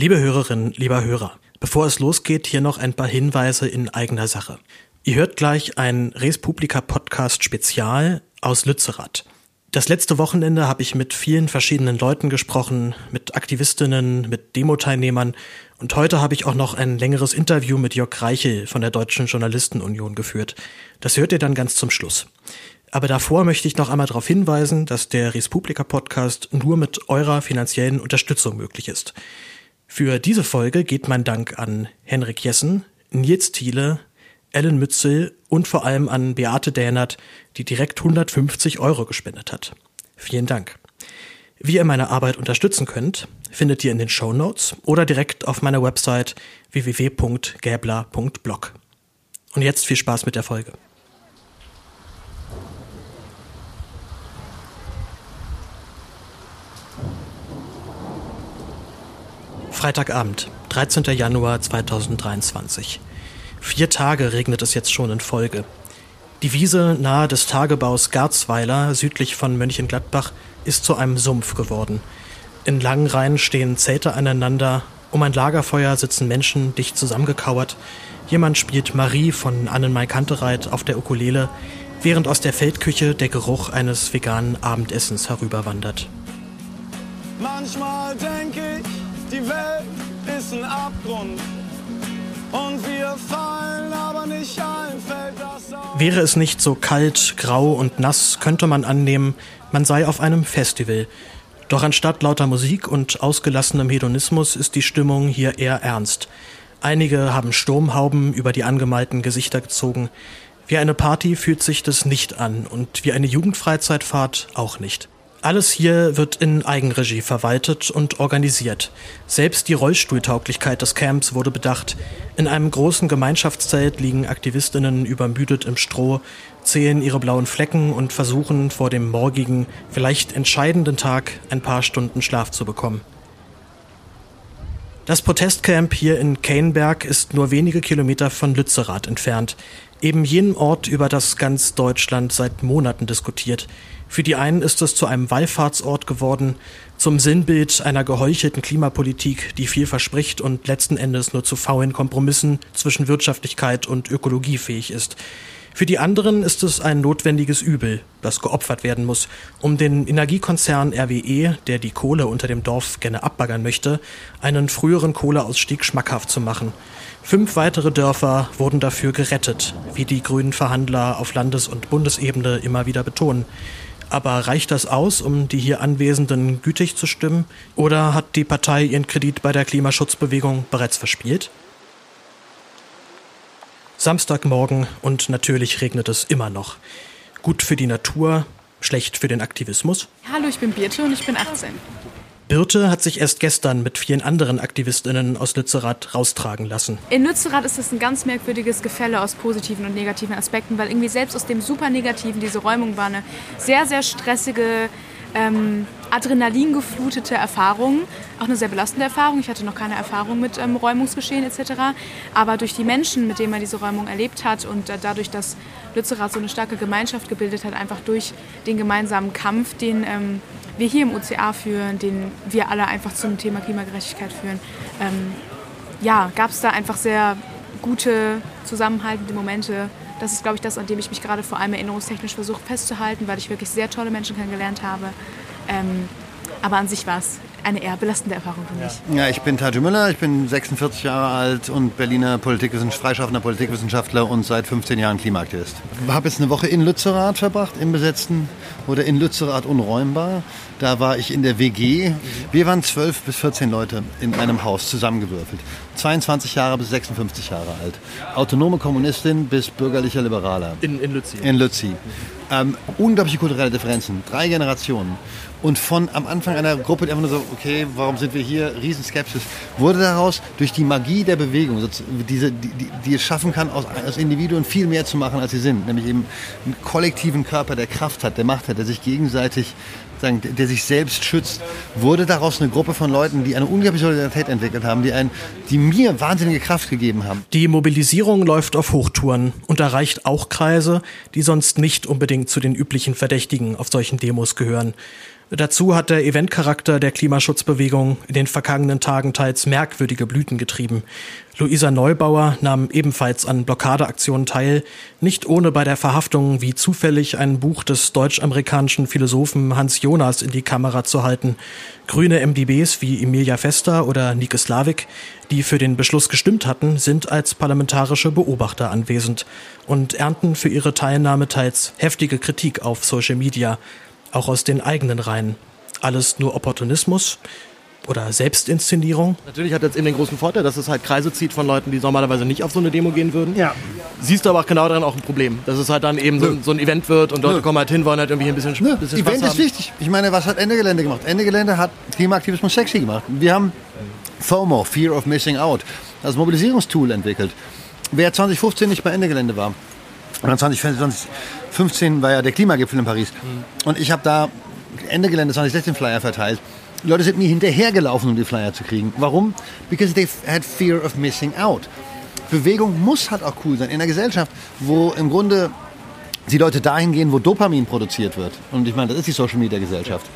Liebe Hörerinnen, lieber Hörer, bevor es losgeht, hier noch ein paar Hinweise in eigener Sache. Ihr hört gleich ein Res Publica Podcast Spezial aus Lützerath. Das letzte Wochenende habe ich mit vielen verschiedenen Leuten gesprochen, mit Aktivistinnen, mit Demo-Teilnehmern und heute habe ich auch noch ein längeres Interview mit Jörg Reichel von der Deutschen Journalistenunion geführt. Das hört ihr dann ganz zum Schluss. Aber davor möchte ich noch einmal darauf hinweisen, dass der Respublika Podcast nur mit eurer finanziellen Unterstützung möglich ist. Für diese Folge geht mein Dank an Henrik Jessen, Nils Thiele, Ellen Mützel und vor allem an Beate Dähnert, die direkt 150 Euro gespendet hat. Vielen Dank. Wie ihr meine Arbeit unterstützen könnt, findet ihr in den Show Notes oder direkt auf meiner Website www.gäbler.blog. Und jetzt viel Spaß mit der Folge. Freitagabend, 13. Januar 2023. Vier Tage regnet es jetzt schon in Folge. Die Wiese nahe des Tagebaus Garzweiler, südlich von Mönchengladbach, ist zu einem Sumpf geworden. In langen Reihen stehen Zelte aneinander, um ein Lagerfeuer sitzen Menschen dicht zusammengekauert. Jemand spielt Marie von Annenmai Kantereit auf der Ukulele, während aus der Feldküche der Geruch eines veganen Abendessens herüberwandert. Manchmal denke ich, die Welt ist ein Abgrund. Und wir fallen, aber nicht allen fällt das auf. Wäre es nicht so kalt, grau und nass, könnte man annehmen, man sei auf einem Festival. Doch anstatt lauter Musik und ausgelassenem Hedonismus ist die Stimmung hier eher ernst. Einige haben Sturmhauben über die angemalten Gesichter gezogen. Wie eine Party fühlt sich das nicht an und wie eine Jugendfreizeitfahrt auch nicht. Alles hier wird in Eigenregie verwaltet und organisiert. Selbst die Rollstuhltauglichkeit des Camps wurde bedacht. In einem großen Gemeinschaftszelt liegen Aktivistinnen übermüdet im Stroh, zählen ihre blauen Flecken und versuchen vor dem morgigen, vielleicht entscheidenden Tag ein paar Stunden Schlaf zu bekommen. Das Protestcamp hier in Keinberg ist nur wenige Kilometer von Lützerath entfernt, eben jenem Ort, über das ganz Deutschland seit Monaten diskutiert. Für die einen ist es zu einem Wallfahrtsort geworden, zum Sinnbild einer geheuchelten Klimapolitik, die viel verspricht und letzten Endes nur zu faulen Kompromissen zwischen Wirtschaftlichkeit und Ökologie fähig ist. Für die anderen ist es ein notwendiges Übel, das geopfert werden muss, um den Energiekonzern RWE, der die Kohle unter dem Dorf gerne abbaggern möchte, einen früheren Kohleausstieg schmackhaft zu machen. Fünf weitere Dörfer wurden dafür gerettet, wie die grünen Verhandler auf Landes- und Bundesebene immer wieder betonen. Aber reicht das aus, um die hier Anwesenden gütig zu stimmen? Oder hat die Partei ihren Kredit bei der Klimaschutzbewegung bereits verspielt? Samstagmorgen und natürlich regnet es immer noch. Gut für die Natur, schlecht für den Aktivismus. Hallo, ich bin Birte und ich bin 18. Birte hat sich erst gestern mit vielen anderen Aktivistinnen aus Lützerath raustragen lassen. In Lützerath ist es ein ganz merkwürdiges Gefälle aus positiven und negativen Aspekten, weil irgendwie selbst aus dem super negativen, diese Räumung war eine sehr, sehr stressige, ähm, adrenalingeflutete Erfahrung. Auch eine sehr belastende Erfahrung. Ich hatte noch keine Erfahrung mit ähm, Räumungsgeschehen etc. Aber durch die Menschen, mit denen man diese Räumung erlebt hat und äh, dadurch, dass Lützerath so eine starke Gemeinschaft gebildet hat, einfach durch den gemeinsamen Kampf, den ähm, wir hier im OCA führen, den wir alle einfach zum Thema Klimagerechtigkeit führen, ähm, ja, gab es da einfach sehr gute, zusammenhaltende Momente. Das ist, glaube ich, das, an dem ich mich gerade vor allem erinnerungstechnisch versuche festzuhalten, weil ich wirklich sehr tolle Menschen kennengelernt habe. Ähm, aber an sich war es eine eher belastende Erfahrung für mich. Ja, ich bin Taju Müller, ich bin 46 Jahre alt und Berliner Politikwissenschaftler, freischaffender Politikwissenschaftler und seit 15 Jahren Klimaaktivist. Ich habe jetzt eine Woche in Lützerath verbracht, im Besetzten oder in Lützerath unräumbar. Da war ich in der WG. Wir waren 12 bis 14 Leute in einem Haus zusammengewürfelt. 22 Jahre bis 56 Jahre alt. Autonome Kommunistin bis bürgerlicher Liberaler. In, in Lützi. In Lützi. Ähm, unglaubliche kulturelle Differenzen. Drei Generationen. Und von am Anfang einer Gruppe, die einfach nur so, okay, warum sind wir hier? Riesenskepsis. Wurde daraus durch die Magie der Bewegung, diese, die, die es schaffen kann, aus, aus Individuen viel mehr zu machen, als sie sind. Nämlich eben einen kollektiven Körper, der Kraft hat, der Macht hat, der sich gegenseitig sagen, der sich selbst schützt, wurde daraus eine Gruppe von Leuten, die eine unglaubliche Solidarität entwickelt haben, die, ein, die mir wahnsinnige Kraft gegeben haben. Die Mobilisierung läuft auf Hochtouren und erreicht auch Kreise, die sonst nicht unbedingt zu den üblichen Verdächtigen auf solchen Demos gehören. Dazu hat der Eventcharakter der Klimaschutzbewegung in den vergangenen Tagen teils merkwürdige Blüten getrieben. Luisa Neubauer nahm ebenfalls an Blockadeaktionen teil, nicht ohne bei der Verhaftung wie zufällig ein Buch des deutsch-amerikanischen Philosophen Hans Jonas in die Kamera zu halten. Grüne MDBs wie Emilia Fester oder Nike Slavik, die für den Beschluss gestimmt hatten, sind als parlamentarische Beobachter anwesend und ernten für ihre Teilnahme teils heftige Kritik auf Social Media auch aus den eigenen Reihen. Alles nur Opportunismus oder Selbstinszenierung? Natürlich hat jetzt eben den großen Vorteil, dass es halt Kreise zieht von Leuten, die normalerweise nicht auf so eine Demo gehen würden. Ja. Siehst du aber auch genau daran auch ein Problem, dass es halt dann eben so, so, ein Event wird und Leute Nö. kommen halt hin, wollen halt irgendwie ein bisschen, Nö. bisschen Event Spaß haben. ist wichtig. Ich meine, was hat Ende Gelände gemacht? Ende Gelände hat Klimaaktivismus sexy gemacht. Wir haben FOMO, Fear of Missing Out, als Mobilisierungstool entwickelt. Wer 2015 nicht bei Ende Gelände war, und 2015 war ja der Klimagipfel in Paris. Mhm. Und ich habe da Ende Gelände 2016 Flyer verteilt. Die Leute sind mir hinterhergelaufen, um die Flyer zu kriegen. Warum? Because they had fear of missing out. Bewegung muss halt auch cool sein. In einer Gesellschaft, wo im Grunde die Leute dahin gehen, wo Dopamin produziert wird. Und ich meine, das ist die Social Media Gesellschaft.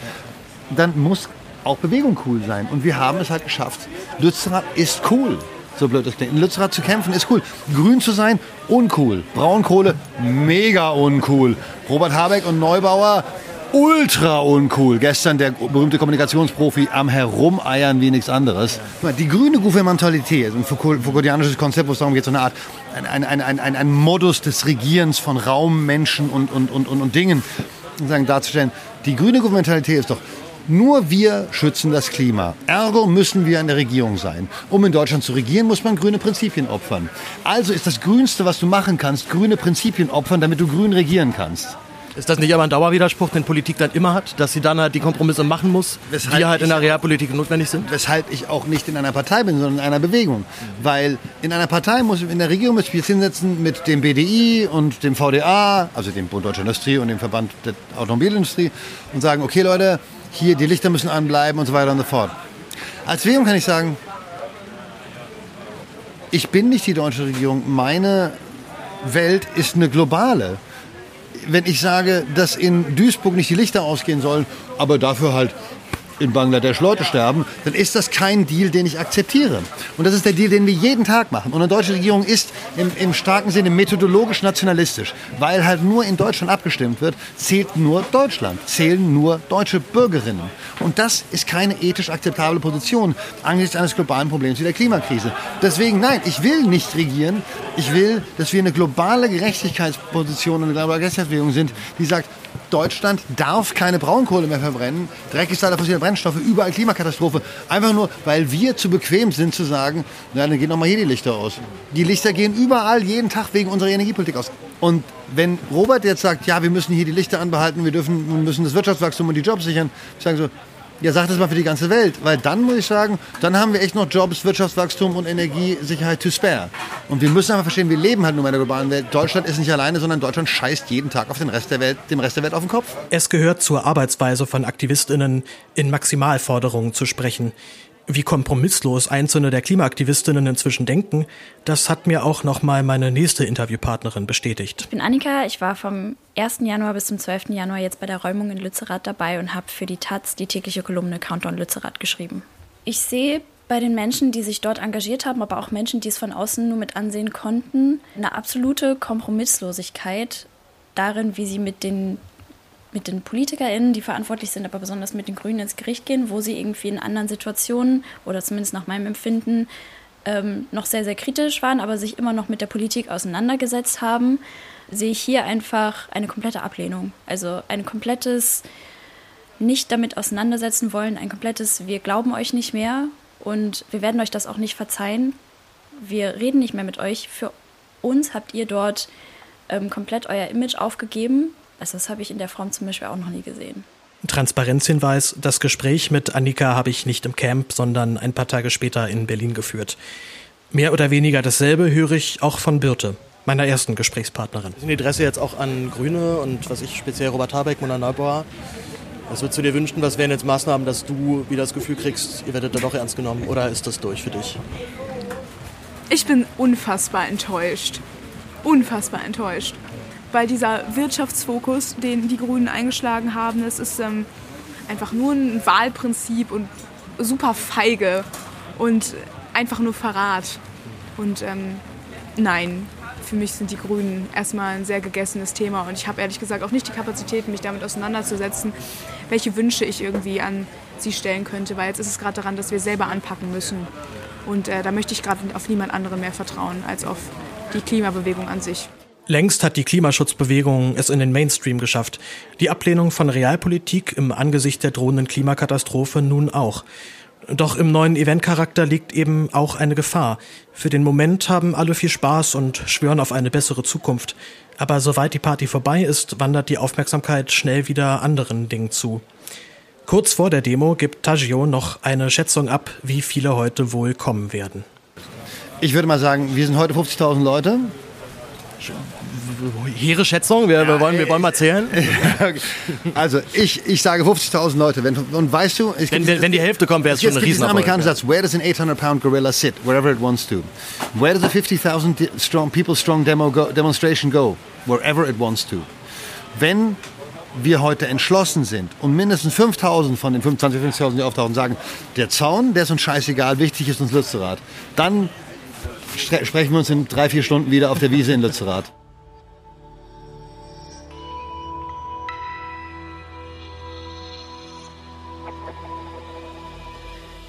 Dann muss auch Bewegung cool sein. Und wir haben es halt geschafft. Lützerath ist cool. So blöd das. In Lützerath zu kämpfen ist cool. Grün zu sein, uncool. Braunkohle, mega uncool. Robert Habeck und Neubauer, ultra uncool. Gestern der berühmte Kommunikationsprofi am Herumeiern wie nichts anderes. Die grüne Gouvernementalität, ein Foucaultianisches Konzept, wo es darum geht, so eine Art, ein, ein, ein, ein, ein Modus des Regierens von Raum, Menschen und, und, und, und, und Dingen sagen, darzustellen. Die grüne Gouvernementalität ist doch, nur wir schützen das Klima. Ergo müssen wir an der Regierung sein. Um in Deutschland zu regieren, muss man grüne Prinzipien opfern. Also ist das Grünste, was du machen kannst, grüne Prinzipien opfern, damit du grün regieren kannst. Ist das nicht aber ein Dauerwiderspruch, den Politik dann immer hat, dass sie dann halt die Kompromisse machen muss, weshalb die halt in der Realpolitik notwendig sind? Weshalb ich auch nicht in einer Partei bin, sondern in einer Bewegung. Mhm. Weil in einer Partei muss, in der Regierung muss ich jetzt hinsetzen mit dem BDI und dem VDA, also dem Bund Deutscher Industrie und dem Verband der Automobilindustrie und sagen, okay Leute, hier die Lichter müssen anbleiben und so weiter und so fort. Als Bewegung kann ich sagen, ich bin nicht die deutsche Regierung, meine Welt ist eine globale wenn ich sage, dass in Duisburg nicht die Lichter ausgehen sollen, aber dafür halt in Bangladesch Leute sterben, dann ist das kein Deal, den ich akzeptiere. Und das ist der Deal, den wir jeden Tag machen. Und eine deutsche Regierung ist im, im starken Sinne methodologisch nationalistisch, weil halt nur in Deutschland abgestimmt wird, zählt nur Deutschland, zählen nur deutsche Bürgerinnen. Und das ist keine ethisch akzeptable Position angesichts eines globalen Problems wie der Klimakrise. Deswegen, nein, ich will nicht regieren. Ich will, dass wir eine globale Gerechtigkeitsposition und eine globale Gerechtigkeitsbewegung sind, die sagt, Deutschland darf keine Braunkohle mehr verbrennen. Dreck ist leider fossile Brennstoffe, überall Klimakatastrophe. Einfach nur, weil wir zu bequem sind zu sagen, na, dann gehen doch mal hier die Lichter aus. Die Lichter gehen überall jeden Tag wegen unserer Energiepolitik aus. Und wenn Robert jetzt sagt, ja, wir müssen hier die Lichter anbehalten, wir dürfen, wir müssen das Wirtschaftswachstum und die Jobs sichern, ich sage so, ja, sag das mal für die ganze Welt, weil dann muss ich sagen, dann haben wir echt noch Jobs, Wirtschaftswachstum und Energiesicherheit to spare. Und wir müssen einfach verstehen, wir leben halt nur in der globalen Welt. Deutschland ist nicht alleine, sondern Deutschland scheißt jeden Tag auf den Rest der Welt, dem Rest der Welt auf den Kopf. Es gehört zur Arbeitsweise von AktivistInnen, in Maximalforderungen zu sprechen. Wie kompromisslos einzelne der Klimaaktivistinnen inzwischen denken, das hat mir auch nochmal meine nächste Interviewpartnerin bestätigt. Ich bin Annika, ich war vom 1. Januar bis zum 12. Januar jetzt bei der Räumung in Lützerath dabei und habe für die Taz die tägliche Kolumne Countdown Lützerath geschrieben. Ich sehe bei den Menschen, die sich dort engagiert haben, aber auch Menschen, die es von außen nur mit ansehen konnten, eine absolute Kompromisslosigkeit darin, wie sie mit den mit den PolitikerInnen, die verantwortlich sind, aber besonders mit den Grünen ins Gericht gehen, wo sie irgendwie in anderen Situationen oder zumindest nach meinem Empfinden ähm, noch sehr, sehr kritisch waren, aber sich immer noch mit der Politik auseinandergesetzt haben, sehe ich hier einfach eine komplette Ablehnung. Also ein komplettes nicht damit auseinandersetzen wollen, ein komplettes Wir glauben euch nicht mehr und wir werden euch das auch nicht verzeihen. Wir reden nicht mehr mit euch. Für uns habt ihr dort ähm, komplett euer Image aufgegeben also das habe ich in der Form zum Beispiel auch noch nie gesehen. Transparenzhinweis, das Gespräch mit Annika habe ich nicht im Camp, sondern ein paar Tage später in Berlin geführt. Mehr oder weniger dasselbe höre ich auch von Birte, meiner ersten Gesprächspartnerin. Sind die Adresse jetzt auch an Grüne und was ich speziell Robert Habeck, Mona Neubauer? Was würdest du dir wünschen? Was wären jetzt Maßnahmen, dass du wieder das Gefühl kriegst, ihr werdet da doch ernst genommen? Oder ist das durch für dich? Ich bin unfassbar enttäuscht. Unfassbar enttäuscht weil dieser Wirtschaftsfokus, den die Grünen eingeschlagen haben, das ist ähm, einfach nur ein Wahlprinzip und super feige und einfach nur Verrat. Und ähm, nein, für mich sind die Grünen erstmal ein sehr gegessenes Thema und ich habe ehrlich gesagt auch nicht die Kapazität, mich damit auseinanderzusetzen, welche Wünsche ich irgendwie an sie stellen könnte, weil jetzt ist es gerade daran, dass wir selber anpacken müssen. Und äh, da möchte ich gerade auf niemand anderen mehr vertrauen als auf die Klimabewegung an sich. Längst hat die Klimaschutzbewegung es in den Mainstream geschafft. Die Ablehnung von Realpolitik im Angesicht der drohenden Klimakatastrophe nun auch. Doch im neuen Eventcharakter liegt eben auch eine Gefahr. Für den Moment haben alle viel Spaß und schwören auf eine bessere Zukunft. Aber sobald die Party vorbei ist, wandert die Aufmerksamkeit schnell wieder anderen Dingen zu. Kurz vor der Demo gibt Taggio noch eine Schätzung ab, wie viele heute wohl kommen werden. Ich würde mal sagen, wir sind heute 50.000 Leute hehre Schätzung, wir, wir, wollen, wir wollen mal zählen. also ich, ich sage 50.000 Leute. Wenn, und weißt du, wenn, wenn, die Hälfte kommt, wäre es schon ein Riesenerfolg. amerikanischer Satz, where does an 800-pound gorilla sit? Wherever it wants to. Where does a 50.000 strong, people strong demo go, demonstration go? Wherever it wants to. Wenn wir heute entschlossen sind und mindestens 5000 von den 25, 50.000, die auftauchen, sagen, der Zaun, der ist uns scheißegal, wichtig ist uns Lützerath, dann sprechen wir uns in drei, vier Stunden wieder auf der Wiese in Lützerath.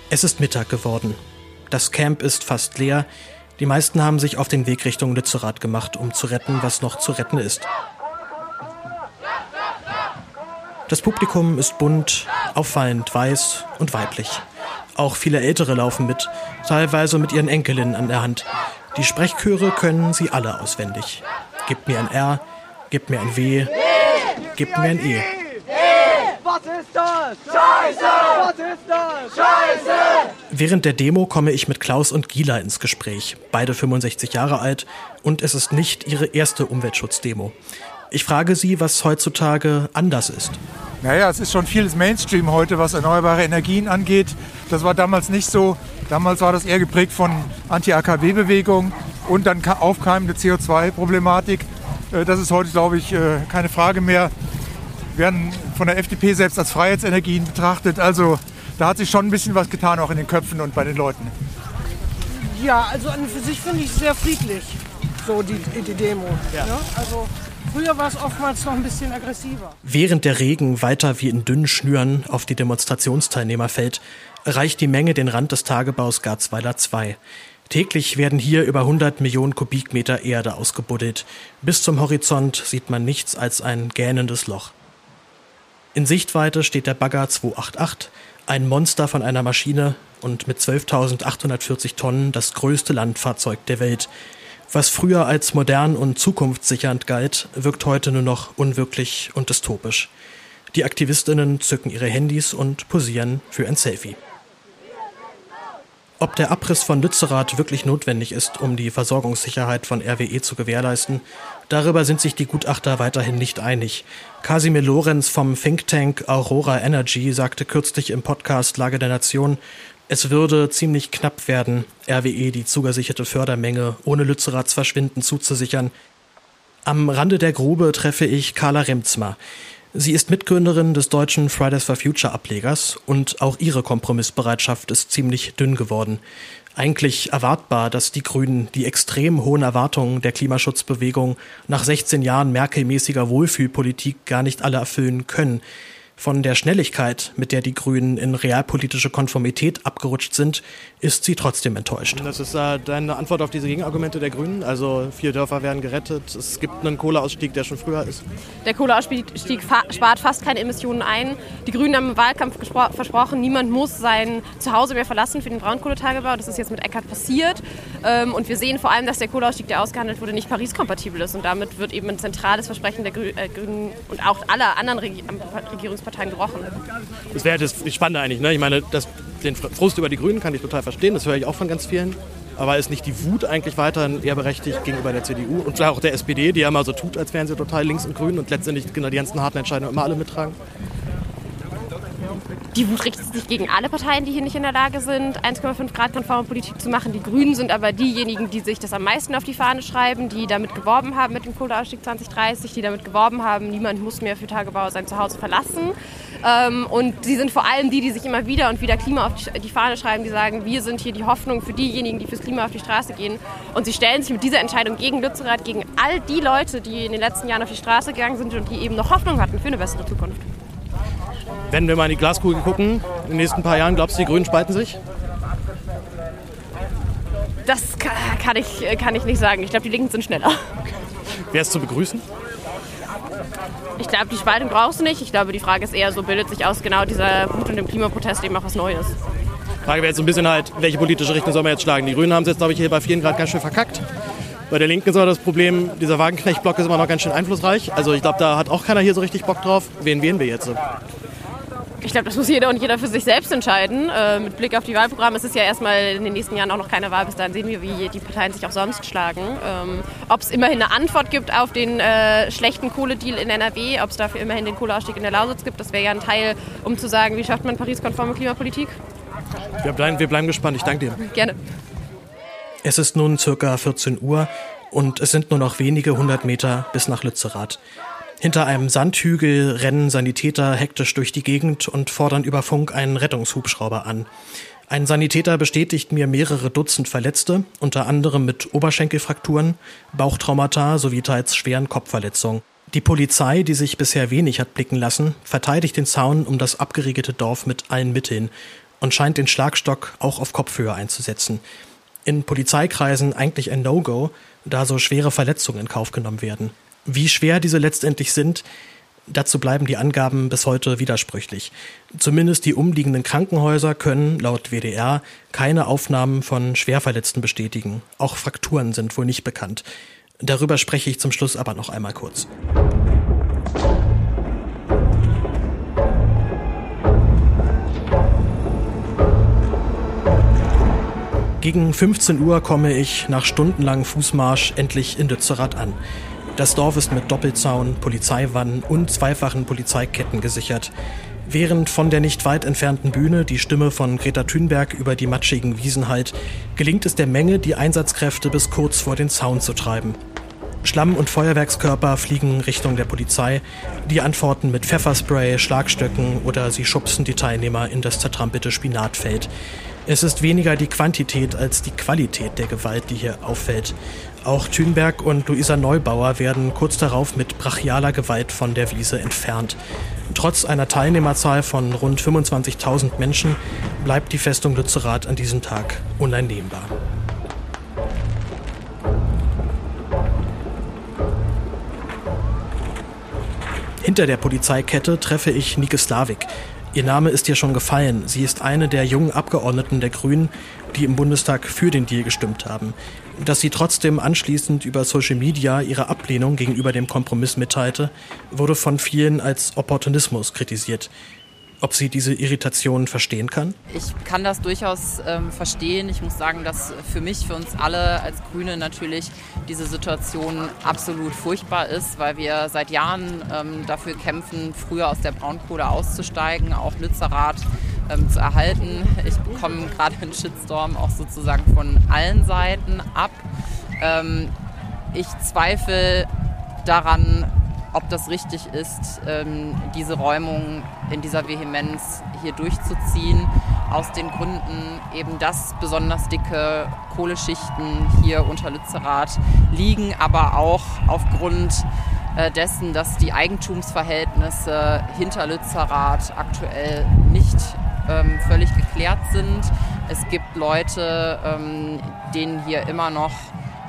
Es ist Mittag geworden. Das Camp ist fast leer. Die meisten haben sich auf den Weg Richtung Lützerath gemacht, um zu retten, was noch zu retten ist. Das Publikum ist bunt, auffallend weiß und weiblich. Auch viele Ältere laufen mit, teilweise mit ihren Enkelinnen an der Hand. Die Sprechchöre können sie alle auswendig. Gib mir ein R, gib mir ein W, gib mir ein E. Was ist das? Scheiße! Was ist das? Scheiße! Während der Demo komme ich mit Klaus und Gila ins Gespräch, beide 65 Jahre alt, und es ist nicht ihre erste Umweltschutzdemo. Ich frage sie, was heutzutage anders ist. Naja, es ist schon vieles Mainstream heute, was erneuerbare Energien angeht. Das war damals nicht so. Damals war das eher geprägt von Anti-AKW-Bewegung und dann aufkeimende CO2-Problematik. Äh, das ist heute, glaube ich, äh, keine Frage mehr werden von der FDP selbst als Freiheitsenergien betrachtet. Also da hat sich schon ein bisschen was getan, auch in den Köpfen und bei den Leuten. Ja, also an und für sich finde ich sehr friedlich, so die, die Demo. Ja. Ne? Also früher war es oftmals noch ein bisschen aggressiver. Während der Regen weiter wie in dünnen Schnüren auf die Demonstrationsteilnehmer fällt, erreicht die Menge den Rand des Tagebaus Garzweiler 2. Täglich werden hier über 100 Millionen Kubikmeter Erde ausgebuddelt. Bis zum Horizont sieht man nichts als ein gähnendes Loch. In Sichtweite steht der Bagger 288, ein Monster von einer Maschine und mit 12.840 Tonnen das größte Landfahrzeug der Welt. Was früher als modern und zukunftssichernd galt, wirkt heute nur noch unwirklich und dystopisch. Die Aktivistinnen zücken ihre Handys und posieren für ein Selfie. Ob der Abriss von Lützerath wirklich notwendig ist, um die Versorgungssicherheit von RWE zu gewährleisten, darüber sind sich die Gutachter weiterhin nicht einig. Casimir Lorenz vom Think Tank Aurora Energy sagte kürzlich im Podcast Lage der Nation, es würde ziemlich knapp werden, RWE die zugesicherte Fördermenge ohne Lützeraths Verschwinden zuzusichern. Am Rande der Grube treffe ich Carla Remzma. Sie ist Mitgründerin des deutschen Fridays for Future Ablegers und auch ihre Kompromissbereitschaft ist ziemlich dünn geworden. Eigentlich erwartbar, dass die Grünen die extrem hohen Erwartungen der Klimaschutzbewegung nach 16 Jahren Merkel-mäßiger Wohlfühlpolitik gar nicht alle erfüllen können. Von der Schnelligkeit, mit der die Grünen in realpolitische Konformität abgerutscht sind, ist sie trotzdem enttäuscht. Das ist äh, deine Antwort auf diese Gegenargumente der Grünen? Also vier Dörfer werden gerettet, es gibt einen Kohleausstieg, der schon früher ist. Der Kohleausstieg spart fast keine Emissionen ein. Die Grünen haben im Wahlkampf versprochen, niemand muss sein Zuhause mehr verlassen für den Braunkohletagebau. Das ist jetzt mit Eckert passiert. Ähm, und wir sehen vor allem, dass der Kohleausstieg, der ausgehandelt wurde, nicht Paris-kompatibel ist. Und damit wird eben ein zentrales Versprechen der äh, Grünen und auch aller anderen Regierungsparteien Parteien gebrochen. Das wäre das Spannende eigentlich. Ne? Ich meine, das, den Frust über die Grünen kann ich total verstehen. Das höre ich auch von ganz vielen. Aber ist nicht die Wut eigentlich weiterhin eher berechtigt gegenüber der CDU und auch der SPD, die ja immer so tut, als wären sie total links und grün und letztendlich genau die ganzen harten Entscheidungen immer alle mittragen? Die Wut richtet sich gegen alle Parteien, die hier nicht in der Lage sind, 1,5 Grad konforme Politik zu machen. Die Grünen sind aber diejenigen, die sich das am meisten auf die Fahne schreiben, die damit geworben haben mit dem Kohleausstieg 2030, die damit geworben haben, niemand muss mehr für Tagebau sein Zuhause verlassen. Ähm, und sie sind vor allem die, die sich immer wieder und wieder Klima auf die Fahne schreiben, die sagen, wir sind hier die Hoffnung für diejenigen, die fürs Klima auf die Straße gehen. Und sie stellen sich mit dieser Entscheidung gegen Lützerath, gegen all die Leute, die in den letzten Jahren auf die Straße gegangen sind und die eben noch Hoffnung hatten für eine bessere Zukunft. Wenn wir mal in die Glaskugel gucken, in den nächsten paar Jahren, glaubst du, die Grünen spalten sich? Das kann ich, kann ich nicht sagen. Ich glaube, die Linken sind schneller. Wäre es zu begrüßen? Ich glaube, die Spaltung brauchst du nicht. Ich glaube, die Frage ist eher so, bildet sich aus genau dieser Wut und dem Klimaprotest eben auch was Neues. Die Frage wäre jetzt so ein bisschen halt, welche politische Richtung soll man jetzt schlagen? Die Grünen haben es jetzt, glaube ich, hier bei vielen Grad ganz schön verkackt. Bei der Linken ist aber das Problem, dieser Wagenknecht-Block ist immer noch ganz schön einflussreich. Also ich glaube, da hat auch keiner hier so richtig Bock drauf. Wen wählen wir jetzt? Ich glaube, das muss jeder und jeder für sich selbst entscheiden. Äh, mit Blick auf die Wahlprogramme ist es ja erstmal in den nächsten Jahren auch noch keine Wahl. Bis dahin sehen wir, wie die Parteien sich auch sonst schlagen. Ähm, ob es immerhin eine Antwort gibt auf den äh, schlechten Kohledeal in NRW, ob es dafür immerhin den Kohleausstieg in der Lausitz gibt, das wäre ja ein Teil, um zu sagen, wie schafft man Paris-konforme Klimapolitik. Wir bleiben, wir bleiben gespannt. Ich danke dir. Gerne. Es ist nun circa 14 Uhr und es sind nur noch wenige hundert Meter bis nach Lützerath. Hinter einem Sandhügel rennen Sanitäter hektisch durch die Gegend und fordern über Funk einen Rettungshubschrauber an. Ein Sanitäter bestätigt mir mehrere Dutzend Verletzte, unter anderem mit Oberschenkelfrakturen, Bauchtraumata sowie teils schweren Kopfverletzungen. Die Polizei, die sich bisher wenig hat blicken lassen, verteidigt den Zaun um das abgeriegelte Dorf mit allen Mitteln und scheint den Schlagstock auch auf Kopfhöhe einzusetzen in Polizeikreisen eigentlich ein No-Go, da so schwere Verletzungen in Kauf genommen werden. Wie schwer diese letztendlich sind, dazu bleiben die Angaben bis heute widersprüchlich. Zumindest die umliegenden Krankenhäuser können laut WDR keine Aufnahmen von Schwerverletzten bestätigen. Auch Frakturen sind wohl nicht bekannt. Darüber spreche ich zum Schluss aber noch einmal kurz. Gegen 15 Uhr komme ich nach stundenlangem Fußmarsch endlich in Lützerath an. Das Dorf ist mit Doppelzaun, Polizeiwannen und zweifachen Polizeiketten gesichert. Während von der nicht weit entfernten Bühne die Stimme von Greta Thunberg über die matschigen Wiesen hallt, gelingt es der Menge, die Einsatzkräfte bis kurz vor den Zaun zu treiben. Schlamm- und Feuerwerkskörper fliegen Richtung der Polizei. Die antworten mit Pfefferspray, Schlagstöcken oder sie schubsen die Teilnehmer in das zertrampelte Spinatfeld. Es ist weniger die Quantität als die Qualität der Gewalt, die hier auffällt. Auch Thünberg und Luisa Neubauer werden kurz darauf mit brachialer Gewalt von der Wiese entfernt. Trotz einer Teilnehmerzahl von rund 25.000 Menschen bleibt die Festung Lützerath an diesem Tag uneinnehmbar. Hinter der Polizeikette treffe ich Nike Slavik. Ihr Name ist dir schon gefallen. Sie ist eine der jungen Abgeordneten der Grünen, die im Bundestag für den Deal gestimmt haben. Dass sie trotzdem anschließend über Social Media ihre Ablehnung gegenüber dem Kompromiss mitteilte, wurde von vielen als Opportunismus kritisiert ob sie diese Irritation verstehen kann? Ich kann das durchaus ähm, verstehen. Ich muss sagen, dass für mich, für uns alle als Grüne natürlich diese Situation absolut furchtbar ist, weil wir seit Jahren ähm, dafür kämpfen, früher aus der Braunkohle auszusteigen, auch Lützerath ähm, zu erhalten. Ich bekomme gerade einen Shitstorm auch sozusagen von allen Seiten ab. Ähm, ich zweifle daran, ob das richtig ist, ähm, diese Räumung in dieser Vehemenz hier durchzuziehen. Aus den Gründen eben, dass besonders dicke Kohleschichten hier unter Lützerath liegen, aber auch aufgrund äh, dessen, dass die Eigentumsverhältnisse hinter Lützerath aktuell nicht ähm, völlig geklärt sind. Es gibt Leute, ähm, denen hier immer noch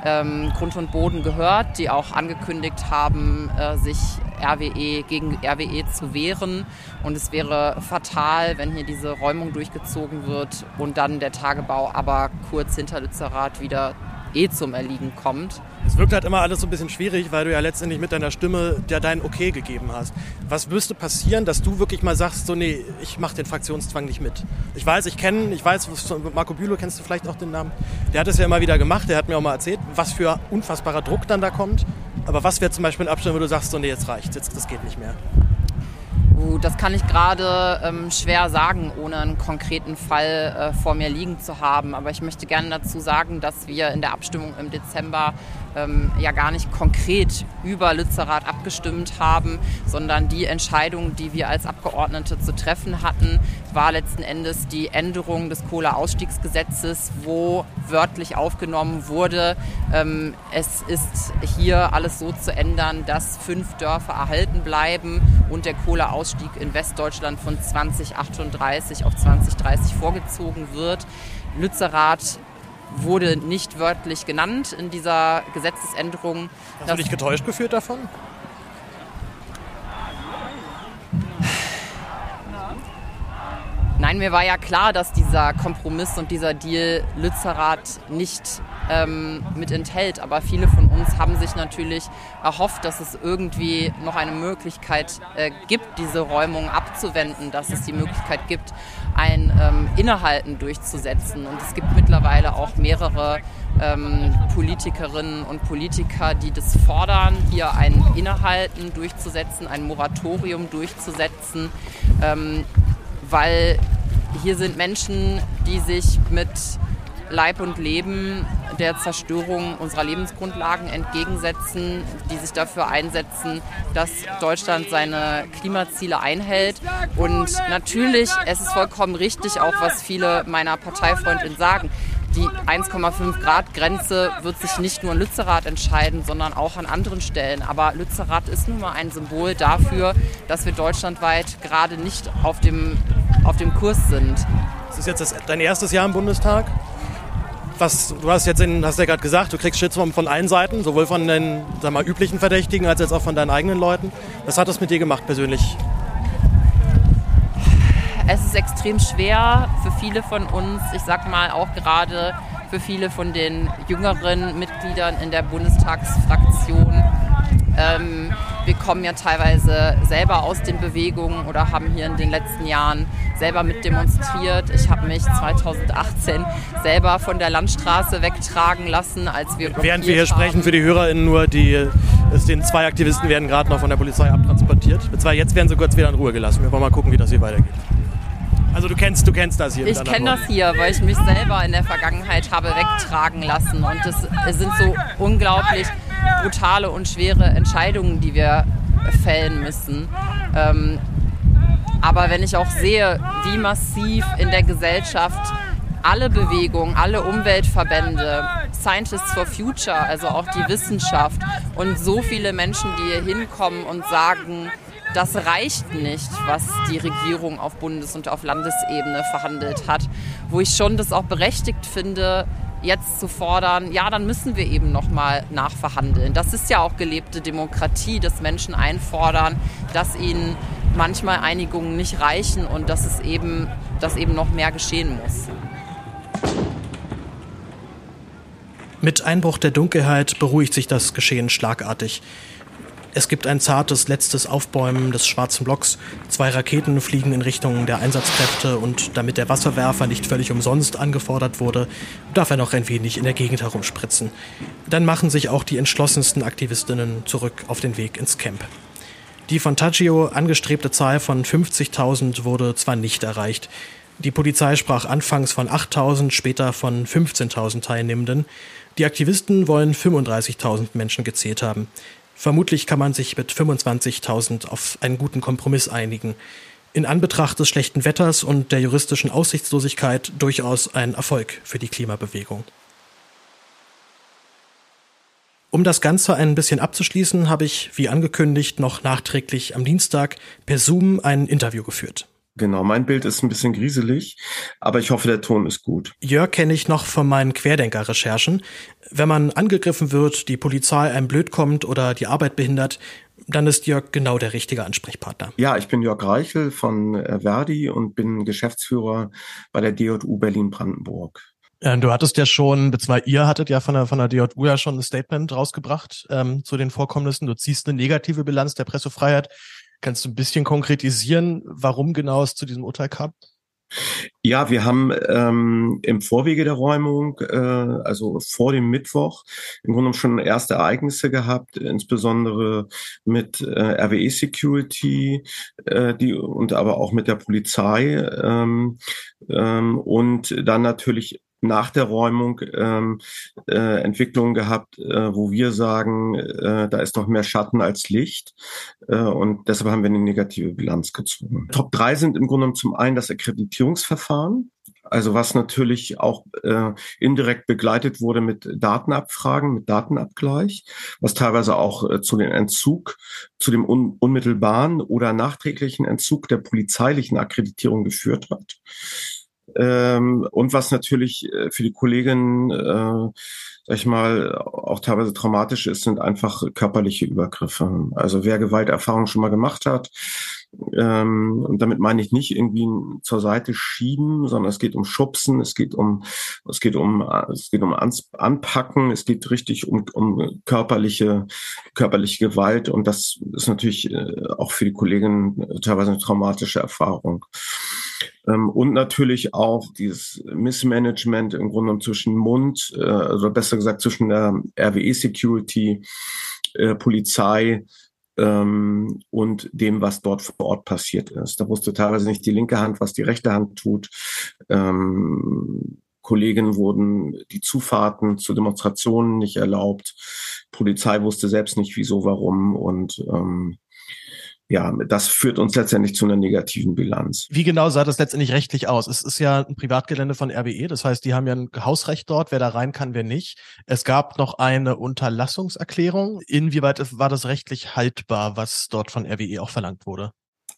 ähm, Grund und Boden gehört, die auch angekündigt haben, äh, sich RWE gegen RWE zu wehren. Und es wäre fatal, wenn hier diese Räumung durchgezogen wird und dann der Tagebau aber kurz hinter Lützerath wieder eh zum Erliegen kommt. Es wirkt halt immer alles so ein bisschen schwierig, weil du ja letztendlich mit deiner Stimme ja dein Okay gegeben hast. Was müsste passieren, dass du wirklich mal sagst, so nee, ich mache den Fraktionszwang nicht mit? Ich weiß, ich kenne, ich weiß, Marco Bülow kennst du vielleicht auch den Namen. Der hat es ja immer wieder gemacht, der hat mir auch mal erzählt, was für unfassbarer Druck dann da kommt. Aber was wäre zum Beispiel ein Abstand, wo du sagst, so nee, jetzt reicht, jetzt das geht nicht mehr? Uh, das kann ich gerade ähm, schwer sagen, ohne einen konkreten Fall äh, vor mir liegen zu haben. Aber ich möchte gerne dazu sagen, dass wir in der Abstimmung im Dezember ähm, ja gar nicht konkret über Lützerath abgestimmt haben, sondern die Entscheidung, die wir als Abgeordnete zu treffen hatten, war letzten Endes die Änderung des Kohleausstiegsgesetzes, wo wörtlich aufgenommen wurde, ähm, es ist hier alles so zu ändern, dass fünf Dörfer erhalten bleiben und der Kohleausstieg in Westdeutschland von 2038 auf 2030 vorgezogen wird. Lützerath wurde nicht wörtlich genannt in dieser Gesetzesänderung. Hast du dich getäuscht gefühlt davon? Nein, mir war ja klar, dass dieser Kompromiss und dieser Deal Lützerath nicht ähm, mit enthält. Aber viele von uns haben sich natürlich erhofft, dass es irgendwie noch eine Möglichkeit äh, gibt, diese Räumung abzuwenden, dass es die Möglichkeit gibt, ein ähm, Innehalten durchzusetzen. Und es gibt mittlerweile auch mehrere ähm, Politikerinnen und Politiker, die das fordern, hier ein Innehalten durchzusetzen, ein Moratorium durchzusetzen. Ähm, weil hier sind Menschen, die sich mit Leib und Leben der Zerstörung unserer Lebensgrundlagen entgegensetzen, die sich dafür einsetzen, dass Deutschland seine Klimaziele einhält. Und natürlich, es ist vollkommen richtig, auch was viele meiner Parteifreundinnen sagen, die 1,5 Grad Grenze wird sich nicht nur in Lützerath entscheiden, sondern auch an anderen Stellen. Aber Lützerath ist nun mal ein Symbol dafür, dass wir deutschlandweit gerade nicht auf dem, auf dem Kurs sind. Das ist jetzt das, dein erstes Jahr im Bundestag. Was, du hast jetzt in, hast ja gerade gesagt, du kriegst Shitstorm von allen Seiten, sowohl von den sag mal, üblichen Verdächtigen als jetzt auch von deinen eigenen Leuten. Was hat das mit dir gemacht persönlich? Es ist extrem schwer für viele von uns, ich sag mal auch gerade für viele von den jüngeren Mitgliedern in der Bundestagsfraktion. Ähm, wir kommen ja teilweise selber aus den Bewegungen oder haben hier in den letzten Jahren selber mit demonstriert. Ich habe mich 2018 selber von der Landstraße wegtragen lassen, als wir Während wir hier haben. sprechen, für die HörerInnen nur, die, es den zwei Aktivisten werden gerade noch von der Polizei abtransportiert. Jetzt werden sie kurz wieder in Ruhe gelassen. Wir wollen mal gucken, wie das hier weitergeht. Also du kennst, du kennst das hier. Ich kenne das hier, weil ich mich selber in der Vergangenheit habe wegtragen lassen. Und es sind so unglaublich brutale und schwere Entscheidungen, die wir fällen müssen. Ähm, aber wenn ich auch sehe, wie massiv in der Gesellschaft alle Bewegungen, alle Umweltverbände, Scientists for Future, also auch die Wissenschaft und so viele Menschen, die hier hinkommen und sagen, das reicht nicht, was die Regierung auf Bundes- und auf Landesebene verhandelt hat. Wo ich schon das auch berechtigt finde, jetzt zu fordern, ja, dann müssen wir eben nochmal nachverhandeln. Das ist ja auch gelebte Demokratie, dass Menschen einfordern, dass ihnen manchmal Einigungen nicht reichen und dass es eben, dass eben noch mehr geschehen muss. Mit Einbruch der Dunkelheit beruhigt sich das Geschehen schlagartig. Es gibt ein zartes letztes Aufbäumen des schwarzen Blocks. Zwei Raketen fliegen in Richtung der Einsatzkräfte und damit der Wasserwerfer nicht völlig umsonst angefordert wurde, darf er noch ein wenig in der Gegend herumspritzen. Dann machen sich auch die entschlossensten Aktivistinnen zurück auf den Weg ins Camp. Die von Taggio angestrebte Zahl von 50.000 wurde zwar nicht erreicht. Die Polizei sprach anfangs von 8.000, später von 15.000 Teilnehmenden. Die Aktivisten wollen 35.000 Menschen gezählt haben. Vermutlich kann man sich mit 25.000 auf einen guten Kompromiss einigen. In Anbetracht des schlechten Wetters und der juristischen Aussichtslosigkeit durchaus ein Erfolg für die Klimabewegung. Um das Ganze ein bisschen abzuschließen, habe ich, wie angekündigt, noch nachträglich am Dienstag per Zoom ein Interview geführt. Genau, mein Bild ist ein bisschen grieselig, aber ich hoffe, der Ton ist gut. Jörg kenne ich noch von meinen Querdenker-Recherchen. Wenn man angegriffen wird, die Polizei einem blöd kommt oder die Arbeit behindert, dann ist Jörg genau der richtige Ansprechpartner. Ja, ich bin Jörg Reichel von äh, Verdi und bin Geschäftsführer bei der DJU Berlin-Brandenburg. Du hattest ja schon, beziehungsweise ihr hattet ja von der, von der DJU ja schon ein Statement rausgebracht ähm, zu den Vorkommnissen. Du ziehst eine negative Bilanz der Pressefreiheit. Kannst du ein bisschen konkretisieren, warum genau es zu diesem Urteil kam? Ja, wir haben ähm, im Vorwege der Räumung, äh, also vor dem Mittwoch, im Grunde schon erste Ereignisse gehabt, insbesondere mit äh, RWE Security äh, die, und aber auch mit der Polizei ähm, ähm, und dann natürlich nach der Räumung ähm, äh, Entwicklungen gehabt, äh, wo wir sagen, äh, da ist noch mehr Schatten als Licht. Äh, und deshalb haben wir eine negative Bilanz gezogen. Top drei sind im Grunde zum einen das Akkreditierungsverfahren. Also was natürlich auch äh, indirekt begleitet wurde mit Datenabfragen, mit Datenabgleich, was teilweise auch äh, zu dem Entzug, zu dem un unmittelbaren oder nachträglichen Entzug der polizeilichen Akkreditierung geführt hat. Ähm, und was natürlich äh, für die Kolleginnen, äh, sag ich mal, auch teilweise traumatisch ist, sind einfach körperliche Übergriffe. Also wer Gewalterfahrung schon mal gemacht hat, ähm, und damit meine ich nicht irgendwie zur Seite schieben, sondern es geht um Schubsen, es geht um, es geht um, es geht um Anpacken, es geht richtig um, um körperliche, körperliche Gewalt und das ist natürlich äh, auch für die Kolleginnen teilweise eine traumatische Erfahrung. Ähm, und natürlich auch dieses Missmanagement im Grunde zwischen Mund, äh, also besser gesagt zwischen der RWE Security, äh, Polizei ähm, und dem, was dort vor Ort passiert ist. Da wusste teilweise nicht die linke Hand, was die rechte Hand tut. Ähm, Kollegen wurden die Zufahrten zu Demonstrationen nicht erlaubt. Polizei wusste selbst nicht wieso, warum und ähm, ja, das führt uns letztendlich zu einer negativen Bilanz. Wie genau sah das letztendlich rechtlich aus? Es ist ja ein Privatgelände von RWE, das heißt, die haben ja ein Hausrecht dort, wer da rein kann, wer nicht. Es gab noch eine Unterlassungserklärung. Inwieweit war das rechtlich haltbar, was dort von RWE auch verlangt wurde?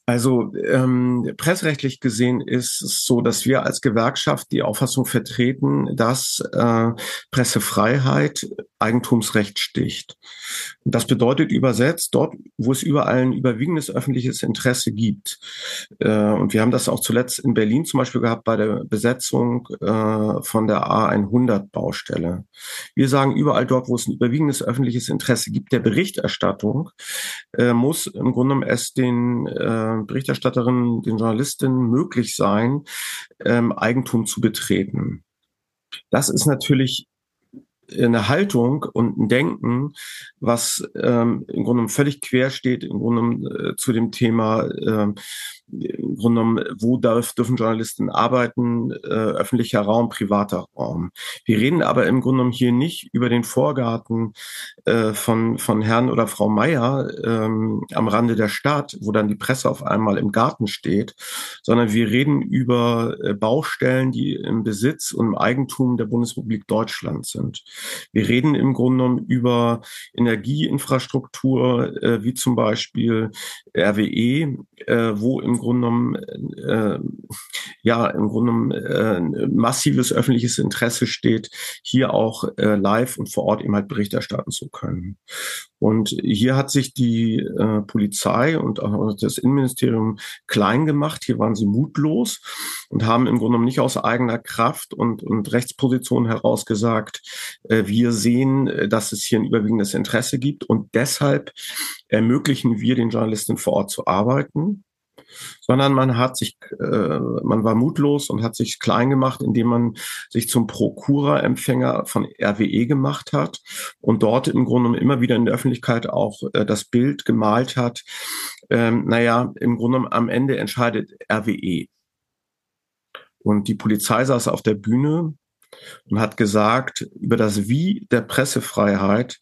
Also ähm, pressrechtlich gesehen ist es so, dass wir als Gewerkschaft die Auffassung vertreten, dass äh, Pressefreiheit Eigentumsrecht sticht. Das bedeutet übersetzt, dort, wo es überall ein überwiegendes öffentliches Interesse gibt. Äh, und wir haben das auch zuletzt in Berlin zum Beispiel gehabt bei der Besetzung äh, von der A100-Baustelle. Wir sagen, überall dort, wo es ein überwiegendes öffentliches Interesse gibt, der Berichterstattung, äh, muss im Grunde genommen es den äh, Berichterstatterinnen, den Journalistinnen möglich sein, ähm, Eigentum zu betreten. Das ist natürlich eine Haltung und ein Denken, was ähm, im Grunde völlig quer steht, im Grunde äh, zu dem Thema, äh, im Grunde genommen, wo darf, dürfen Journalisten arbeiten, äh, öffentlicher Raum, privater Raum. Wir reden aber im Grunde genommen hier nicht über den Vorgarten äh, von, von Herrn oder Frau Meier ähm, am Rande der Stadt, wo dann die Presse auf einmal im Garten steht, sondern wir reden über äh, Baustellen, die im Besitz und im Eigentum der Bundesrepublik Deutschland sind. Wir reden im Grunde genommen über Energieinfrastruktur, äh, wie zum Beispiel RWE, äh, wo im Grunde genommen, äh, ja, im Grunde genommen äh, massives öffentliches Interesse steht, hier auch äh, live und vor Ort eben halt Bericht erstatten zu können. Und hier hat sich die äh, Polizei und auch das Innenministerium klein gemacht. Hier waren sie mutlos und haben im Grunde genommen nicht aus eigener Kraft und, und Rechtsposition heraus gesagt, äh, wir sehen, äh, dass es hier ein überwiegendes Interesse gibt und deshalb ermöglichen wir den Journalisten vor Ort zu arbeiten sondern man hat sich, äh, man war mutlos und hat sich klein gemacht, indem man sich zum Prokura-Empfänger von RWE gemacht hat und dort im Grunde immer wieder in der Öffentlichkeit auch äh, das Bild gemalt hat. Ähm, naja, im Grunde am Ende entscheidet RWE. Und die Polizei saß auf der Bühne und hat gesagt, über das Wie der Pressefreiheit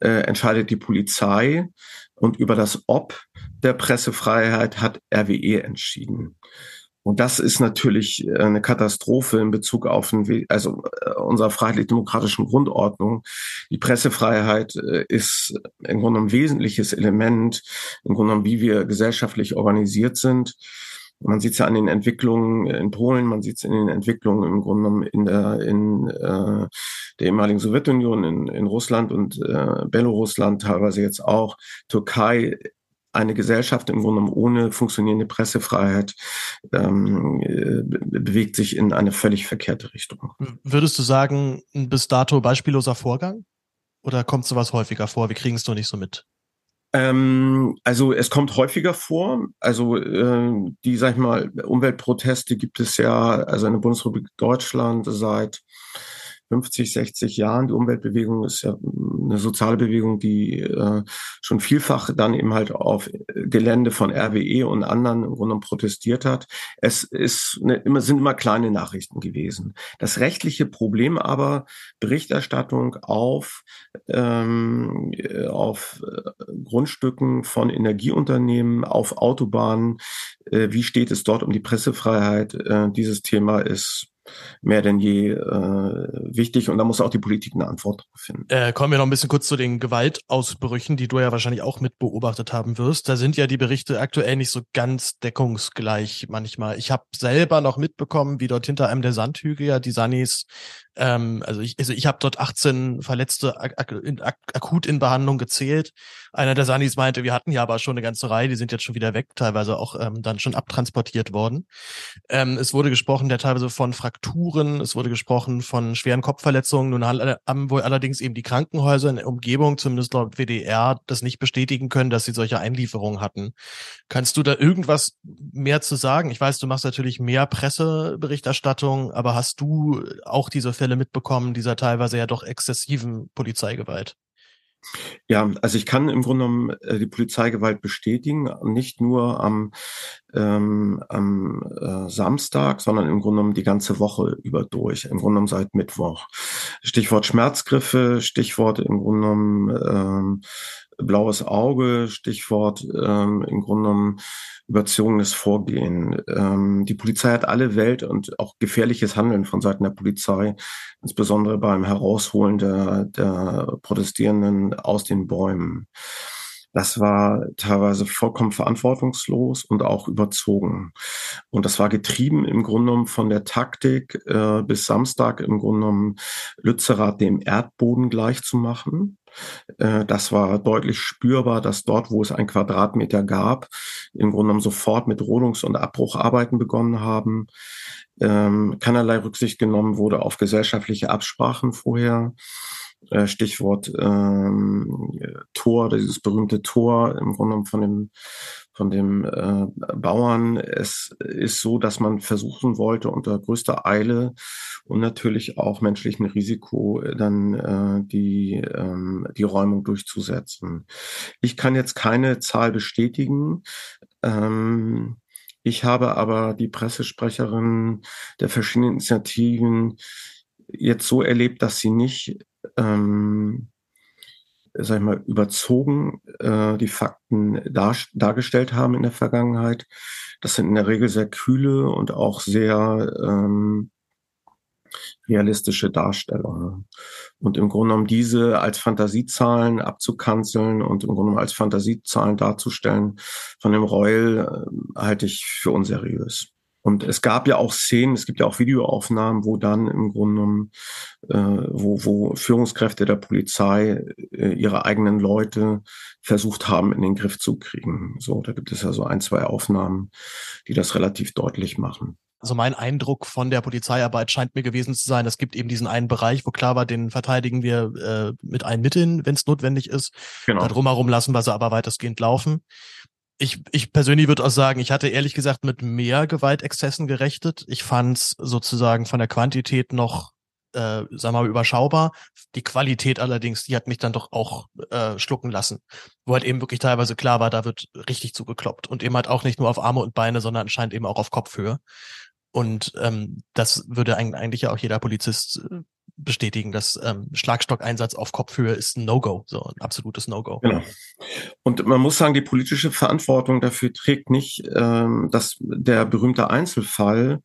äh, entscheidet die Polizei und über das Ob der Pressefreiheit hat RWE entschieden. Und das ist natürlich äh, eine Katastrophe in Bezug auf den, also äh, unserer freiheitlich-demokratischen Grundordnung. Die Pressefreiheit äh, ist im Grunde ein wesentliches Element, im Grunde wie wir gesellschaftlich organisiert sind. Man sieht es ja an den Entwicklungen in Polen, man sieht es in den Entwicklungen im Grunde in der, in, äh, der ehemaligen Sowjetunion, in, in Russland und äh, Belarusland, teilweise jetzt auch Türkei eine Gesellschaft im Grunde genommen ohne funktionierende Pressefreiheit ähm, äh, bewegt sich in eine völlig verkehrte Richtung. Würdest du sagen, ein bis dato beispielloser Vorgang? Oder kommt sowas häufiger vor? Wir kriegen es doch nicht so mit. Ähm, also es kommt häufiger vor. Also äh, die, sag ich mal, Umweltproteste gibt es ja, also in der Bundesrepublik Deutschland seit 50, 60 Jahren. Die Umweltbewegung ist ja eine soziale Bewegung, die äh, schon vielfach dann eben halt auf Gelände von RWE und anderen im Grunde protestiert hat. Es ist eine, immer, sind immer kleine Nachrichten gewesen. Das rechtliche Problem aber Berichterstattung auf, ähm, auf äh, Grundstücken von Energieunternehmen, auf Autobahnen. Äh, wie steht es dort um die Pressefreiheit? Äh, dieses Thema ist mehr denn je äh, wichtig und da muss auch die Politik eine Antwort finden. Äh, kommen wir noch ein bisschen kurz zu den Gewaltausbrüchen, die du ja wahrscheinlich auch mit beobachtet haben wirst. Da sind ja die Berichte aktuell nicht so ganz deckungsgleich manchmal. Ich habe selber noch mitbekommen, wie dort hinter einem der Sandhügel ja die Sanis ähm, also ich, also ich habe dort 18 Verletzte ak ak akut in Behandlung gezählt. Einer der Sanis meinte, wir hatten ja aber schon eine ganze Reihe, die sind jetzt schon wieder weg, teilweise auch ähm, dann schon abtransportiert worden. Ähm, es wurde gesprochen, der teilweise von Frakturen, es wurde gesprochen von schweren Kopfverletzungen. Nun haben wohl allerdings eben die Krankenhäuser in der Umgebung, zumindest laut WDR, das nicht bestätigen können, dass sie solche Einlieferungen hatten. Kannst du da irgendwas mehr zu sagen? Ich weiß, du machst natürlich mehr Presseberichterstattung, aber hast du auch diese Fälle mitbekommen, dieser teilweise ja doch exzessiven Polizeigewalt? Ja, also ich kann im Grunde genommen äh, die Polizeigewalt bestätigen, nicht nur am, ähm, am äh, Samstag, sondern im Grunde genommen die ganze Woche über durch, im Grunde genommen seit Mittwoch. Stichwort Schmerzgriffe, Stichwort im Grunde genommen ähm, blaues Auge, Stichwort ähm, im Grunde genommen überzogenes Vorgehen. Ähm, die Polizei hat alle Welt und auch gefährliches Handeln von Seiten der Polizei, insbesondere beim Herausholen der, der Protestierenden aus den Bäumen. Das war teilweise vollkommen verantwortungslos und auch überzogen. Und das war getrieben im Grunde genommen von der Taktik, äh, bis Samstag im Grunde genommen Lützerath dem Erdboden gleich zu machen. Äh, das war deutlich spürbar, dass dort, wo es ein Quadratmeter gab, im Grunde genommen sofort mit Rodungs- und Abbrucharbeiten begonnen haben. Ähm, keinerlei Rücksicht genommen wurde auf gesellschaftliche Absprachen vorher. Äh, Stichwort ähm, Tor, dieses berühmte Tor im Grunde von dem von dem äh, Bauern. Es ist so, dass man versuchen wollte, unter größter Eile und natürlich auch menschlichem Risiko dann äh, die, ähm, die Räumung durchzusetzen. Ich kann jetzt keine Zahl bestätigen. Ähm, ich habe aber die Pressesprecherin der verschiedenen Initiativen jetzt so erlebt, dass sie nicht ähm, sag ich mal, überzogen äh, die Fakten dar dargestellt haben in der Vergangenheit. Das sind in der Regel sehr kühle und auch sehr ähm, realistische Darstellungen. Und im Grunde genommen diese als Fantasiezahlen abzukanzeln und im Grunde genommen als Fantasiezahlen darzustellen von dem Reul, äh, halte ich für unseriös. Und es gab ja auch Szenen, es gibt ja auch Videoaufnahmen, wo dann im Grunde genommen, äh, wo, wo Führungskräfte der Polizei äh, ihre eigenen Leute versucht haben, in den Griff zu kriegen. So, da gibt es ja so ein, zwei Aufnahmen, die das relativ deutlich machen. Also mein Eindruck von der Polizeiarbeit scheint mir gewesen zu sein, es gibt eben diesen einen Bereich, wo klar war, den verteidigen wir äh, mit allen Mitteln, wenn es notwendig ist. Genau. Da drumherum lassen wir sie aber weitestgehend laufen ich, ich persönlich würde auch sagen, ich hatte ehrlich gesagt mit mehr Gewaltexzessen gerechnet. Ich fand es sozusagen von der Quantität noch, äh, sagen wir mal, überschaubar. Die Qualität allerdings, die hat mich dann doch auch äh, schlucken lassen. Wo halt eben wirklich teilweise klar war, da wird richtig zugekloppt. Und eben halt auch nicht nur auf Arme und Beine, sondern anscheinend eben auch auf Kopfhöhe. Und ähm, das würde eigentlich ja auch jeder Polizist äh, bestätigen, dass ähm, Schlagstockeinsatz auf Kopfhöhe ist ein No-Go, so ein absolutes No-Go. Genau. Und man muss sagen, die politische Verantwortung dafür trägt nicht, ähm, dass der berühmte Einzelfall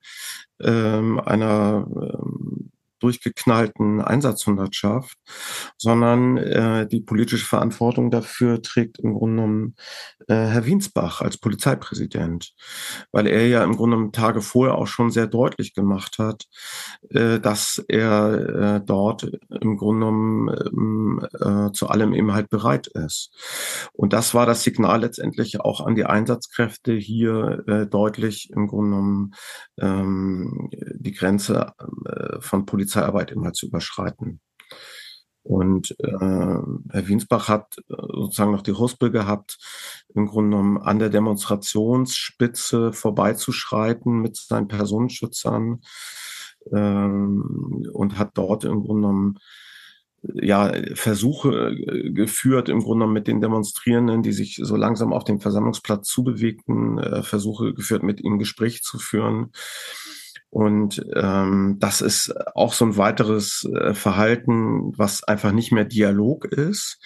ähm, einer ähm, durchgeknallten Einsatzhundertschaft, sondern äh, die politische Verantwortung dafür trägt im Grunde genommen äh, Herr Wiensbach als Polizeipräsident, weil er ja im Grunde Tage vorher auch schon sehr deutlich gemacht hat, äh, dass er äh, dort im Grunde genommen äh, zu allem eben halt bereit ist. Und das war das Signal letztendlich auch an die Einsatzkräfte hier deutlich im Grunde genommen ähm, die Grenze von Polizei Polizeiarbeit immer zu überschreiten. Und äh, Herr Wiensbach hat äh, sozusagen noch die Huspel gehabt, im Grunde genommen an der Demonstrationsspitze vorbeizuschreiten mit seinen Personenschützern ähm, und hat dort im Grunde genommen ja, Versuche äh, geführt, im Grunde genommen mit den Demonstrierenden, die sich so langsam auf dem Versammlungsplatz zubewegten, äh, Versuche geführt, mit ihnen Gespräch zu führen. Und ähm, das ist auch so ein weiteres äh, Verhalten, was einfach nicht mehr Dialog ist.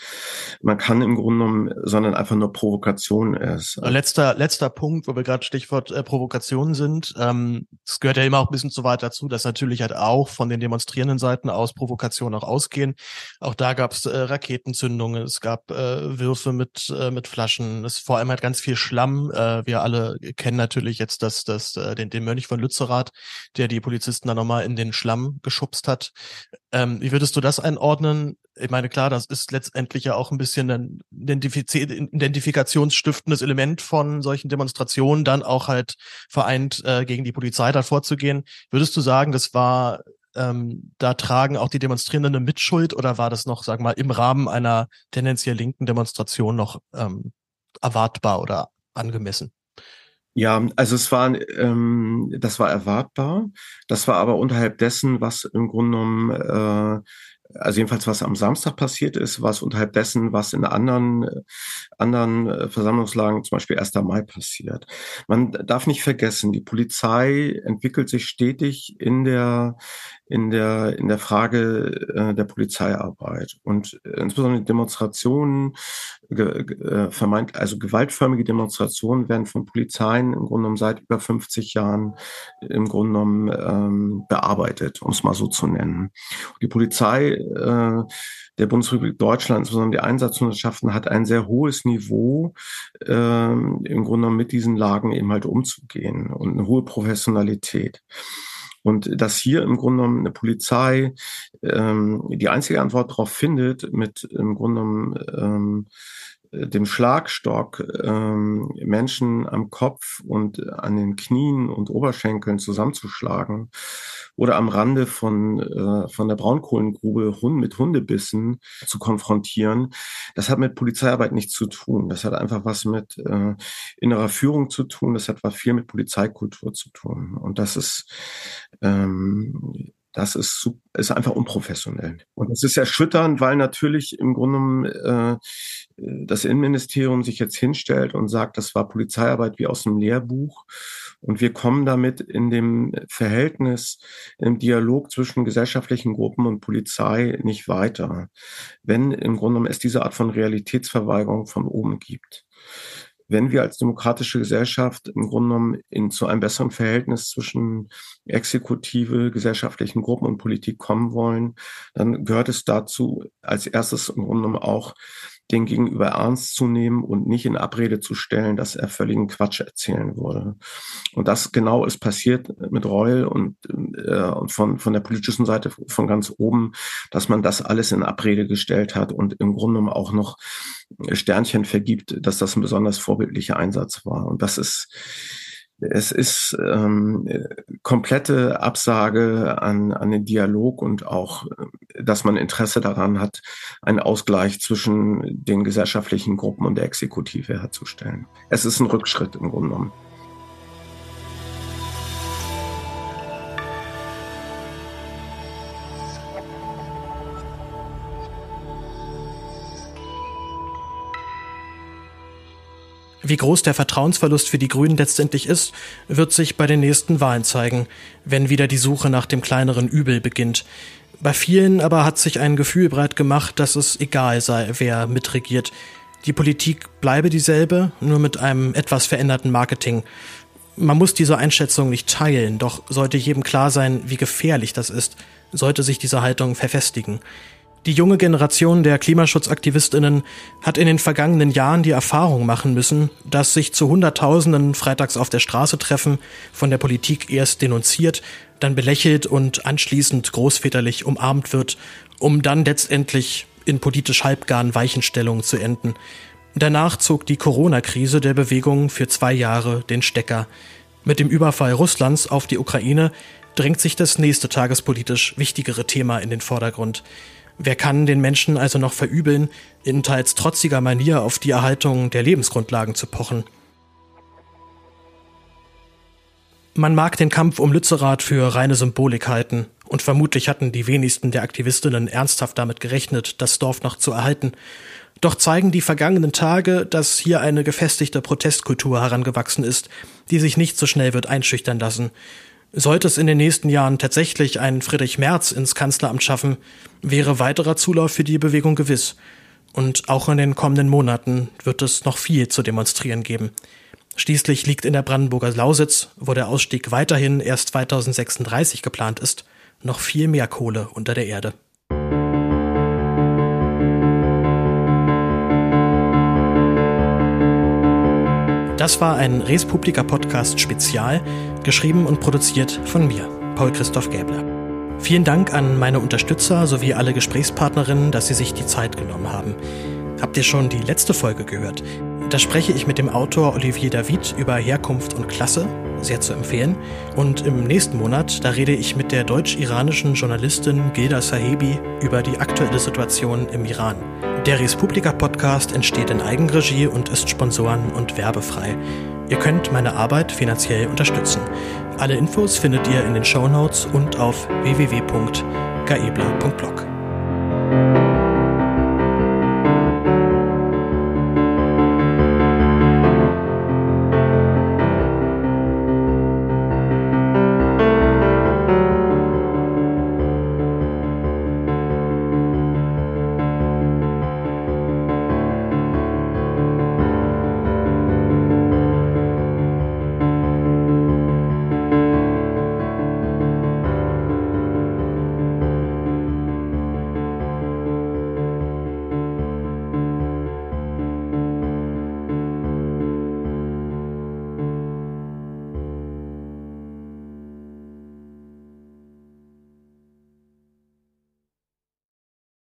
Man kann im Grunde genommen, sondern einfach nur Provokation ist. Letzter, letzter Punkt, wo wir gerade Stichwort äh, Provokation sind. Ähm, es gehört ja immer auch ein bisschen zu weit dazu, dass natürlich halt auch von den demonstrierenden Seiten aus Provokationen auch ausgehen. Auch da gab es äh, Raketenzündungen, es gab äh, Würfe mit, äh, mit Flaschen, es vor allem halt ganz viel Schlamm. Äh, wir alle kennen natürlich jetzt das, das, äh, den, den Mönch von Lützerath, der die Polizisten dann nochmal in den Schlamm geschubst hat. Ähm, wie würdest du das einordnen? Ich meine, klar, das ist letztendlich ja auch ein bisschen ein Identifiz identifikationsstiftendes Element von solchen Demonstrationen, dann auch halt vereint äh, gegen die Polizei da vorzugehen. Würdest du sagen, das war ähm, da tragen auch die Demonstrierenden eine Mitschuld oder war das noch, sagen wir mal, im Rahmen einer tendenziell linken Demonstration noch ähm, erwartbar oder angemessen? Ja, also es war, ähm, das war erwartbar. Das war aber unterhalb dessen, was im Grunde genommen, äh, also jedenfalls was am Samstag passiert ist, was unterhalb dessen, was in anderen, anderen äh, Versammlungslagen, zum Beispiel 1. Mai passiert. Man darf nicht vergessen, die Polizei entwickelt sich stetig in der, in der, in der Frage äh, der Polizeiarbeit und insbesondere Demonstrationen, ge, äh, vermeint, also gewaltförmige Demonstrationen werden von Polizeien im Grunde genommen seit über 50 Jahren im Grunde genommen ähm, bearbeitet, um es mal so zu nennen. Die Polizei äh, der Bundesrepublik Deutschland, insbesondere die Einsatzhundertschaften, hat ein sehr hohes Niveau, äh, im Grunde genommen mit diesen Lagen eben halt umzugehen und eine hohe Professionalität. Und dass hier im Grunde genommen eine Polizei ähm, die einzige Antwort darauf findet, mit im Grunde genommen ähm, dem Schlagstock ähm, Menschen am Kopf und an den Knien und Oberschenkeln zusammenzuschlagen oder am Rande von, äh, von der Braunkohlengrube Hund mit Hundebissen zu konfrontieren, das hat mit Polizeiarbeit nichts zu tun. Das hat einfach was mit äh, innerer Führung zu tun, das hat was viel mit Polizeikultur zu tun. Und das ist ähm, das ist, ist einfach unprofessionell. Und das ist erschütternd, weil natürlich im Grunde äh, das Innenministerium sich jetzt hinstellt und sagt, das war Polizeiarbeit wie aus dem Lehrbuch. Und wir kommen damit in dem Verhältnis, im Dialog zwischen gesellschaftlichen Gruppen und Polizei nicht weiter, wenn im Grunde es diese Art von Realitätsverweigerung von oben gibt wenn wir als demokratische Gesellschaft im Grunde genommen in, zu einem besseren Verhältnis zwischen Exekutive, gesellschaftlichen Gruppen und Politik kommen wollen, dann gehört es dazu, als erstes im Grunde genommen auch den Gegenüber ernst zu nehmen und nicht in Abrede zu stellen, dass er völligen Quatsch erzählen würde. Und das genau ist passiert mit Reul und, äh, und von, von der politischen Seite von ganz oben, dass man das alles in Abrede gestellt hat und im Grunde genommen auch noch Sternchen vergibt, dass das ein besonders vorbildlicher Einsatz war. Und das ist es ist ähm, komplette Absage an, an den Dialog und auch, dass man Interesse daran hat, einen Ausgleich zwischen den gesellschaftlichen Gruppen und der Exekutive herzustellen. Es ist ein Rückschritt im Grunde genommen. Wie groß der Vertrauensverlust für die Grünen letztendlich ist, wird sich bei den nächsten Wahlen zeigen, wenn wieder die Suche nach dem kleineren Übel beginnt. Bei vielen aber hat sich ein Gefühl breit gemacht, dass es egal sei, wer mitregiert. Die Politik bleibe dieselbe, nur mit einem etwas veränderten Marketing. Man muss diese Einschätzung nicht teilen, doch sollte jedem klar sein, wie gefährlich das ist, sollte sich diese Haltung verfestigen. Die junge Generation der Klimaschutzaktivistinnen hat in den vergangenen Jahren die Erfahrung machen müssen, dass sich zu Hunderttausenden freitags auf der Straße treffen, von der Politik erst denunziert, dann belächelt und anschließend großväterlich umarmt wird, um dann letztendlich in politisch halbgaren Weichenstellungen zu enden. Danach zog die Corona-Krise der Bewegung für zwei Jahre den Stecker. Mit dem Überfall Russlands auf die Ukraine drängt sich das nächste tagespolitisch wichtigere Thema in den Vordergrund. Wer kann den Menschen also noch verübeln, in teils trotziger Manier auf die Erhaltung der Lebensgrundlagen zu pochen? Man mag den Kampf um Lützerath für reine Symbolik halten, und vermutlich hatten die wenigsten der Aktivistinnen ernsthaft damit gerechnet, das Dorf noch zu erhalten. Doch zeigen die vergangenen Tage, dass hier eine gefestigte Protestkultur herangewachsen ist, die sich nicht so schnell wird einschüchtern lassen. Sollte es in den nächsten Jahren tatsächlich einen Friedrich Merz ins Kanzleramt schaffen, wäre weiterer Zulauf für die Bewegung gewiss. Und auch in den kommenden Monaten wird es noch viel zu demonstrieren geben. Schließlich liegt in der Brandenburger Lausitz, wo der Ausstieg weiterhin erst 2036 geplant ist, noch viel mehr Kohle unter der Erde. Das war ein Res Publica Podcast Spezial, geschrieben und produziert von mir, Paul Christoph Gäbler. Vielen Dank an meine Unterstützer sowie alle Gesprächspartnerinnen, dass sie sich die Zeit genommen haben. Habt ihr schon die letzte Folge gehört? Da spreche ich mit dem Autor Olivier David über Herkunft und Klasse, sehr zu empfehlen. Und im nächsten Monat, da rede ich mit der deutsch-iranischen Journalistin Gilda Sahebi über die aktuelle Situation im Iran. Der Respublika Podcast entsteht in Eigenregie und ist sponsoren- und werbefrei. Ihr könnt meine Arbeit finanziell unterstützen. Alle Infos findet ihr in den Show Notes und auf www.gaebler.blog.